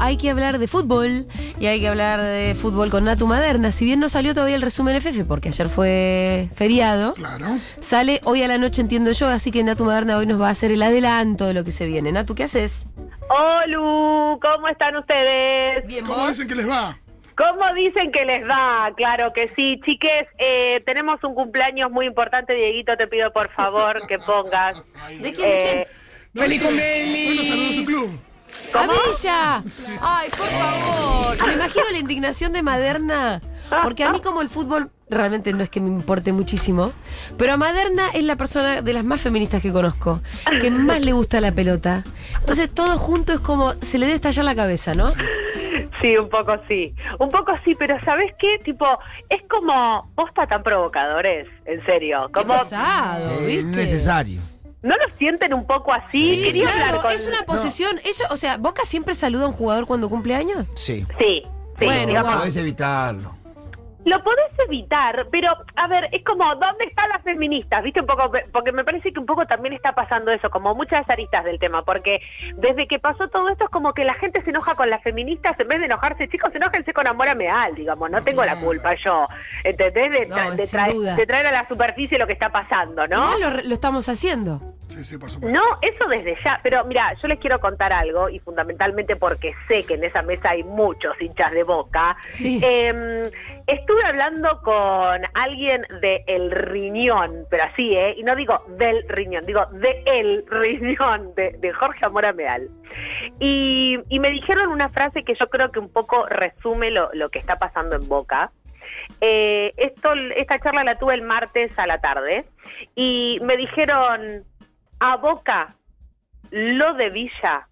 hay que hablar de fútbol y hay que hablar de fútbol con Natu Maderna. Si bien no salió todavía el resumen FF, porque ayer fue feriado, Claro. sale hoy a la noche, entiendo yo, así que Natu Maderna hoy nos va a hacer el adelanto de lo que se viene. Natu, ¿qué haces? Olu, ¿cómo están ustedes? Bien, ¿Cómo dicen que les va? ¿Cómo dicen que les va? Claro que sí. Chiques, eh, tenemos un cumpleaños muy importante. Dieguito, te pido por favor que pongas. ¿De quién? ¿De quién? Eh, ¡Feliz cumpleaños! Bueno, saludos a su club. ¡A Villa! Ay, por favor. Me imagino la indignación de Maderna. Porque a mí como el fútbol realmente no es que me importe muchísimo, pero a Maderna es la persona de las más feministas que conozco, que más le gusta la pelota. Entonces todo junto es como se le debe estallar la cabeza, ¿no? Sí, un poco sí. Un poco sí, pero ¿sabes qué? Tipo, es como posta tan provocadores, en serio. Qué Como, pesado, Es ¿viste? necesario. ¿No lo sienten un poco así? Sí, Quería claro, hablar con... es una posición. Ella, o sea, Boca siempre saluda a un jugador cuando cumple años. Sí. Sí, sí. Bueno, digamos, igual. Podés evitarlo. Lo podés evitar, pero a ver, es como, ¿dónde están las feministas? ¿Viste un poco? Porque me parece que un poco también está pasando eso, como muchas aristas del tema, porque desde que pasó todo esto es como que la gente se enoja con las feministas en vez de enojarse, chicos, enójense con amor a Meal, digamos, no tengo la culpa yo, ¿entendés? De, No, de traer- duda. de traer a la superficie lo que está pasando, ¿no? Lo estamos haciendo. Sí, sí, por supuesto. No, eso desde ya. Pero mira, yo les quiero contar algo y fundamentalmente porque sé que en esa mesa hay muchos hinchas de boca. Sí. Eh, estuve hablando con alguien de El Riñón, pero así, ¿eh? Y no digo del Riñón, digo de El Riñón, de, de Jorge Amora Meal. Y, y me dijeron una frase que yo creo que un poco resume lo, lo que está pasando en Boca. Eh, esto, esta charla la tuve el martes a la tarde y me dijeron, a Boca, lo de Villa,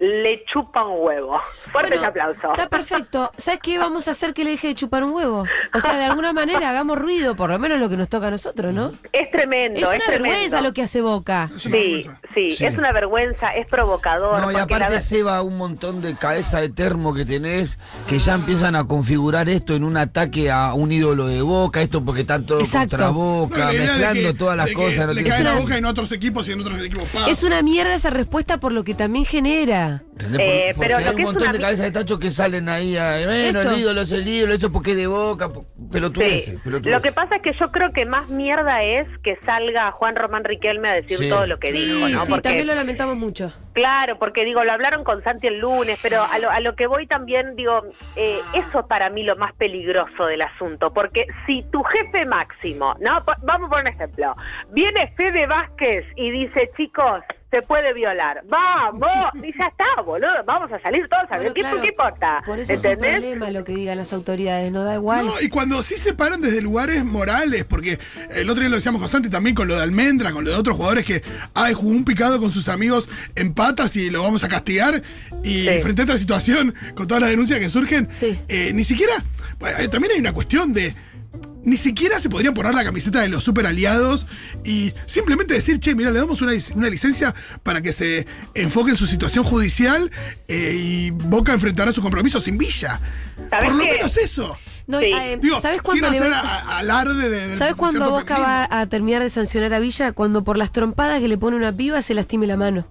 le chupa un huevo. Fuertes Bueno, aplausos. Está perfecto. ¿Sabes qué vamos a hacer que le deje de chupar un huevo? O sea, de alguna manera hagamos ruido, por lo menos lo que nos toca a nosotros, ¿no? Es tremendo. Es una tremendo. vergüenza lo que hace Boca. Es una Sí, vergüenza. sí, Sí. es una vergüenza, es provocador. No, y porque la aparte ver- Seba, un montón de cabeza de termo que tenés, que ya empiezan a configurar esto en un ataque a un ídolo de Boca, esto porque está todo Exacto. contra Boca, mezclando que- todas las cosas. no Le caen a boca en otros equipos y en otros equipos pasa. Es una mierda esa respuesta por lo que también genera. ¿Entendés? Eh, Por- porque pero lo hay que un es montón una de cabezas de tacho que salen ahí a, bueno, Esto. el ídolo es el ídolo, eso porque es de Boca, pelotudeces, Sí. Lo que pasa es que yo creo que más mierda es que salga Juan Román Riquelme a decir Sí. todo lo que sí, dijo, ¿no? sí, Porque- también lo lamentamos mucho. Claro, porque digo, lo hablaron con Santi el lunes, pero a lo, a lo que voy también, digo, eh, eso para mí lo más peligroso del asunto, porque si tu jefe máximo, ¿no? Po- Vamos por un ejemplo, viene Fede Vázquez y dice, chicos, se puede violar, vamos, y ya está, boludo, vamos a salir todos a ver, Bueno, ¿qué, claro, ¿qué importa? Por eso es un problema lo que digan las autoridades, no da igual. No, y cuando sí se paran desde lugares morales, porque el otro día lo decíamos con Santi también con lo de Almendra, con lo de otros jugadores que ay, jugó un picado con sus amigos en patas y lo vamos a castigar. Y Sí. frente a esta situación, con todas las denuncias que surgen, Sí. eh, ni siquiera. bueno, eh, también hay una cuestión de. Ni siquiera se podrían poner la camiseta de los super aliados y simplemente decir, che, mira, le damos una, una licencia para que se enfoque en su situación judicial eh, y Boca enfrentará sus compromisos sin Villa. ¿Sabés Por lo qué? menos eso. No, Sí. eh, Digo, ¿Sabes cuándo le a- a- alarde de, ¿Sabes cuándo Boca va a terminar de sancionar a Villa? Cuando por las trompadas que le pone una piba se lastime la mano.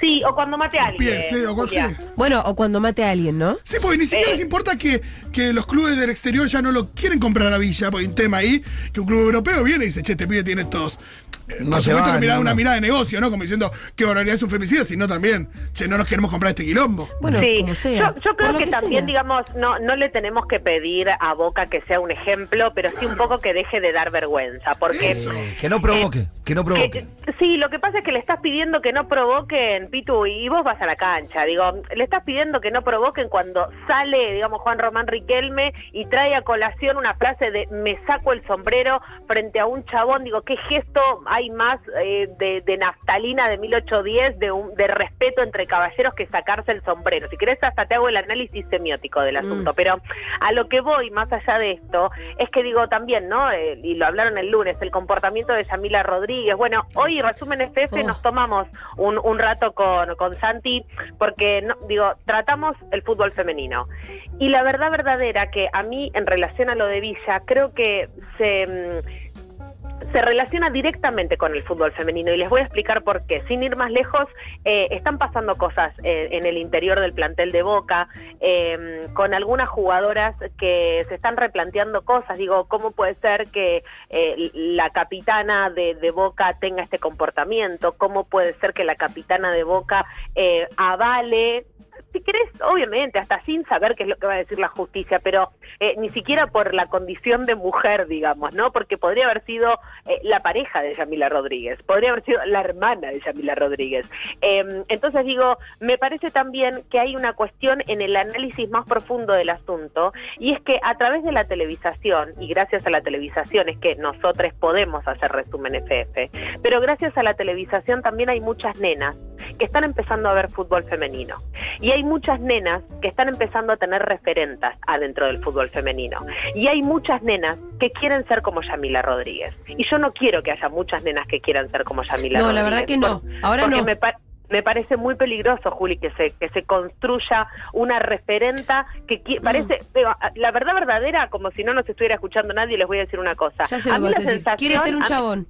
Sí, o cuando mate a alguien. pies, sí, o cual Julia. sí. Bueno, o cuando mate a alguien, ¿no? Sí, porque ni siquiera Eh. les importa que, que los clubes del exterior ya no lo quieren comprar a Villa, porque hay un tema ahí, que un club europeo viene y dice, che, este pibe tiene estos... eh, No por se supuesto va, que mirada no, una no. mirada de negocio, ¿no? Como diciendo que barbaridad es un femicida, sino también, che, no nos queremos comprar este quilombo. Bueno, sí, como sea. yo, yo creo que, también, sea. digamos, no, no le tenemos que pedir a Boca que sea un ejemplo, pero sí un poco que deje de dar vergüenza, porque Eso, que no provoque, que no provoque. Que- sí, lo que pasa es que le estás pidiendo que no provoquen, Pitu, y vos vas a la cancha. Digo, le estás pidiendo que no provoquen cuando sale, digamos, Juan Román Riquelme y trae a colación una frase de me saco el sombrero frente a un chabón. Digo, ¿qué gesto hay más eh, de, de naftalina de 1810, de, un, de respeto entre caballeros que sacarse el sombrero? Si querés, hasta te hago el análisis semiótico del asunto. Pero a lo que voy, más allá de esto, es que digo también, ¿no? Eh, y lo hablaron el lunes, el comportamiento de Yamila Rodríguez. Bueno, hoy, resumen FF, Oh. nos tomamos un, un rato con, con Santi, porque, no, digo, tratamos el fútbol femenino. Y la verdad verdadera que a mí, en relación a lo de Villa, creo que se... se relaciona directamente con el fútbol femenino y les voy a explicar por qué. Sin ir más lejos, eh, están pasando cosas eh, en el interior del plantel de Boca, eh, con algunas jugadoras que se están replanteando cosas. Digo, ¿cómo puede ser que eh, la capitana de, de Boca tenga este comportamiento? ¿Cómo puede ser que la capitana de Boca eh, avale si obviamente, hasta sin saber qué es lo que va a decir la justicia, pero eh, ni siquiera por la condición de mujer, digamos, ¿no? Porque podría haber sido eh, la pareja de Yamila Rodríguez, podría haber sido la hermana de Yamila Rodríguez. Eh, entonces digo, me parece también que hay una cuestión en el análisis más profundo del asunto, y es que a través de la televisación, y gracias a la televisación es que nosotros podemos hacer resumen FF, pero gracias a la televisación también hay muchas nenas que están empezando a ver fútbol femenino. Y hay muchas nenas que están empezando a tener referentas adentro del fútbol femenino. Y hay muchas nenas que quieren ser como Yamila Rodríguez. Y yo no quiero que haya muchas nenas que quieran ser como Yamila No, Rodríguez. la verdad que no. Ahora porque no. Me, me parece muy peligroso, Juli, que se, que se construya una referenta que parece, digo, la verdad verdadera, como si no nos estuviera escuchando nadie, les voy a decir una cosa. Ya A lo que mí vas a la decir. Quiere ser un a chabón.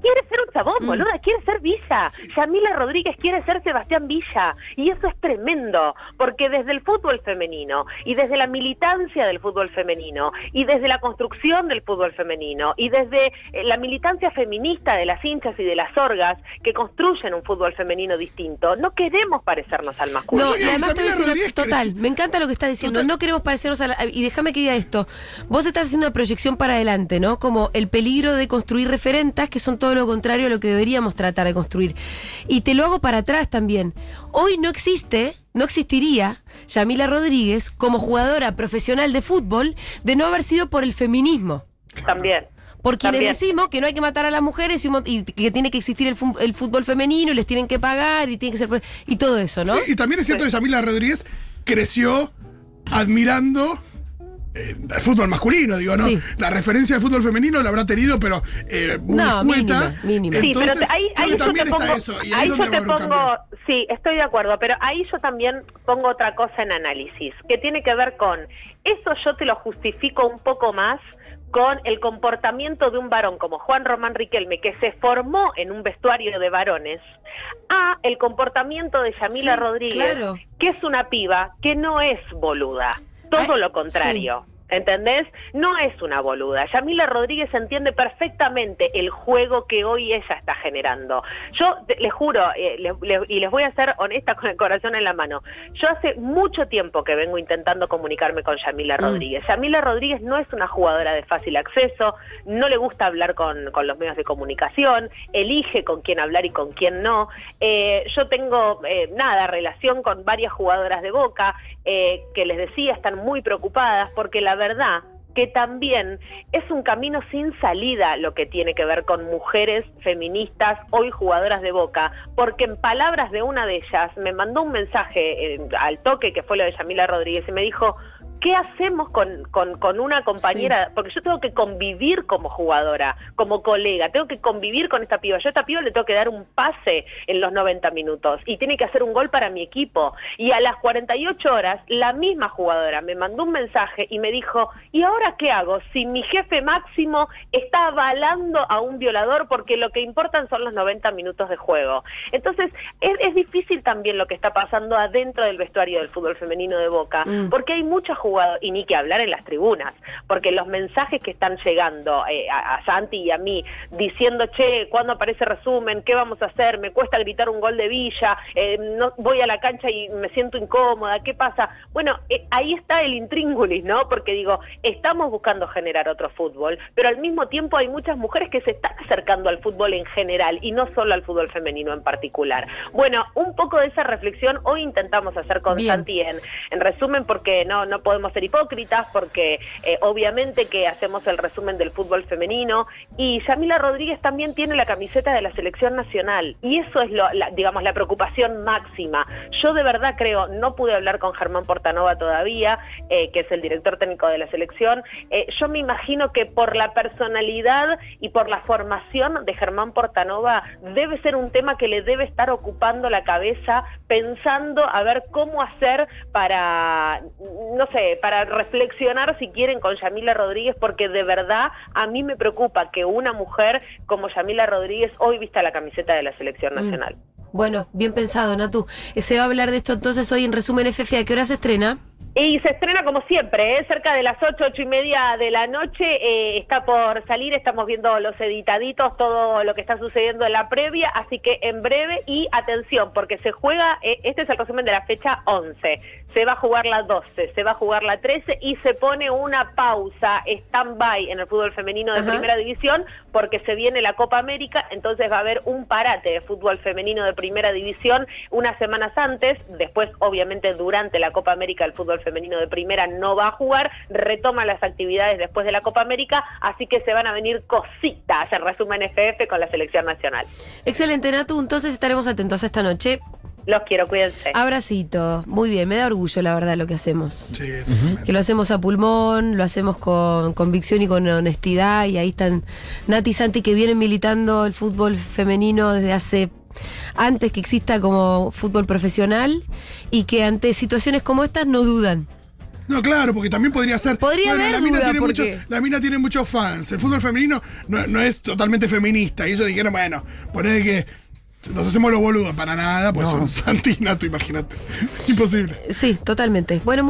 Quiere ser un chabón, Mm. boluda, quiere ser Villa. Yamila Rodríguez quiere ser Sebastián Villa. Y eso es tremendo, porque desde el fútbol femenino, y desde la militancia del fútbol femenino, y desde la construcción del fútbol femenino, y desde eh, la militancia feminista de las hinchas y de las orgas que construyen un fútbol femenino distinto, no queremos parecernos al masculino. No, y además te voy a Isabela decir, total, me encanta lo que estás diciendo. Total. No queremos parecernos a la, Y déjame que diga esto. Vos estás haciendo una proyección para adelante, ¿no? Como el peligro de construir referentas que son todo lo contrario a lo que deberíamos tratar de construir. Y te lo hago para atrás también. Hoy no existe, no existiría Yamila Rodríguez como jugadora profesional de fútbol de no haber sido por el feminismo. También. Por quienes También. decimos que no hay que matar a las mujeres y, que tiene que existir el, fútbol femenino y les tienen que pagar y tiene que ser y todo eso, ¿no? Sí, y también es cierto que Yamila Rodríguez creció admirando el fútbol masculino, digo, ¿no? Sí. La referencia de fútbol femenino la habrá tenido, pero eh, muy No, mínima, mínima. Sí, Entonces, pero te- ahí, yo también te está pongo, eso. Y ahí, ahí es yo donde te va a haber un pongo, cambio. sí, estoy de acuerdo, pero ahí yo también pongo otra cosa en análisis, que tiene que ver con, eso yo te lo justifico un poco más con el comportamiento de un varón como Juan Román Riquelme, que se formó en un vestuario de varones, a el comportamiento de Yamila Sí, Rodríguez, claro. que es una piba que no es boluda, todo Ay, lo contrario. ¿Entendés? No es una boluda. Yamila Rodríguez entiende perfectamente el juego que hoy ella está generando. Yo les juro, eh, y les voy a ser honesta con el corazón en la mano, yo hace mucho tiempo que vengo intentando comunicarme con Yamila Mm. Rodríguez. Yamila Rodríguez no es una jugadora de fácil acceso, no le gusta hablar con, con los medios de comunicación, elige con quién hablar y con quién no. Eh, yo tengo, eh, nada, relación con varias jugadoras de Boca que les decía están muy preocupadas porque la verdad que también es un camino sin salida lo que tiene que ver con mujeres feministas, hoy jugadoras de Boca, porque en palabras de una de ellas me mandó un mensaje eh, al toque que fue lo de Yamila Rodríguez y me dijo, ¿qué hacemos con, con, con una compañera? Porque yo tengo que convivir como jugadora, como colega, tengo que convivir con esta piba. Yo a esta piba le tengo que dar un pase en los 90 minutos y tiene que hacer un gol para mi equipo. Y a las 48 horas, la misma jugadora me mandó un mensaje y me dijo, ¿y ahora qué hago? Si mi jefe máximo está avalando a un violador porque lo que importan son los 90 minutos de juego. Entonces, es, es difícil también lo que está pasando adentro del vestuario del fútbol femenino de Boca, Mm. porque hay muchas jugadoras, y ni que hablar en las tribunas, porque los mensajes que están llegando eh, a, a Santi y a mí, diciendo, che, ¿cuándo aparece resumen? ¿Qué vamos a hacer? Me cuesta gritar un gol de Villa, eh, no voy a la cancha y me siento incómoda, ¿qué pasa? Bueno, eh, ahí está el intríngulis, ¿no? Porque digo, estamos buscando generar otro fútbol, pero al mismo tiempo hay muchas mujeres que se están acercando al fútbol en general y no solo al fútbol femenino en particular. Bueno, un poco de esa reflexión hoy intentamos hacer con Bien. Santi en, en resumen porque no, no podemos ser hipócritas, porque eh, obviamente que hacemos el resumen del fútbol femenino y Yamila Rodríguez también tiene la camiseta de la selección nacional y eso es, lo, digamos, la preocupación máxima. Yo de verdad creo, no pude hablar con Germán Portanova todavía, eh, que es el director técnico de la selección, Eh, yo me imagino que por la personalidad y por la formación de Germán Portanova debe ser un tema que le debe estar ocupando la cabeza pensando a ver cómo hacer para, no sé, eh, para reflexionar si quieren con Yamila Rodríguez, porque de verdad a mí me preocupa que una mujer como Yamila Rodríguez hoy vista la camiseta de la selección Mm. nacional. Bueno, bien pensado, Natu. Eh, Se va a hablar de esto entonces hoy en resumen FF. ¿A qué hora se estrena? Y se estrena como siempre, ¿eh? cerca de las ocho, ocho y media de la noche. eh, está por salir, estamos viendo los editaditos, todo lo que está sucediendo en la previa. Así que en breve y atención, porque se juega, eh, este es el resumen de la fecha 11. Se va a jugar la 12, se va a jugar la 13 y se pone una pausa, stand-by en el fútbol femenino de Ajá. primera división, porque se viene la Copa América. Entonces va a haber un parate de fútbol femenino de primera división unas semanas antes. Después, obviamente, durante la Copa América, el fútbol femenino de primera no va a jugar, retoma las actividades después de la Copa América, así que se van a venir cositas en resumen FF con la selección nacional. Excelente, Natu. Entonces estaremos atentos esta noche. Los quiero, cuídense. Abracito. Muy bien, me da orgullo, la verdad, lo que hacemos. Sí, totalmente. Que lo hacemos a pulmón, lo hacemos con convicción y con honestidad. Y ahí están Nati y Santi que vienen militando el fútbol femenino desde hace antes que exista como fútbol profesional y que ante situaciones como estas no dudan. No, claro, porque también podría ser. Podría haber la mina, duda, tiene porque- mucho- la mina tiene muchos fans. El fútbol femenino no, no es totalmente feminista. Y ellos dijeron, bueno, poner que nos hacemos los boludos para nada, pues son Santi y Nato, imagínate. Imposible. Sí, totalmente. Bueno,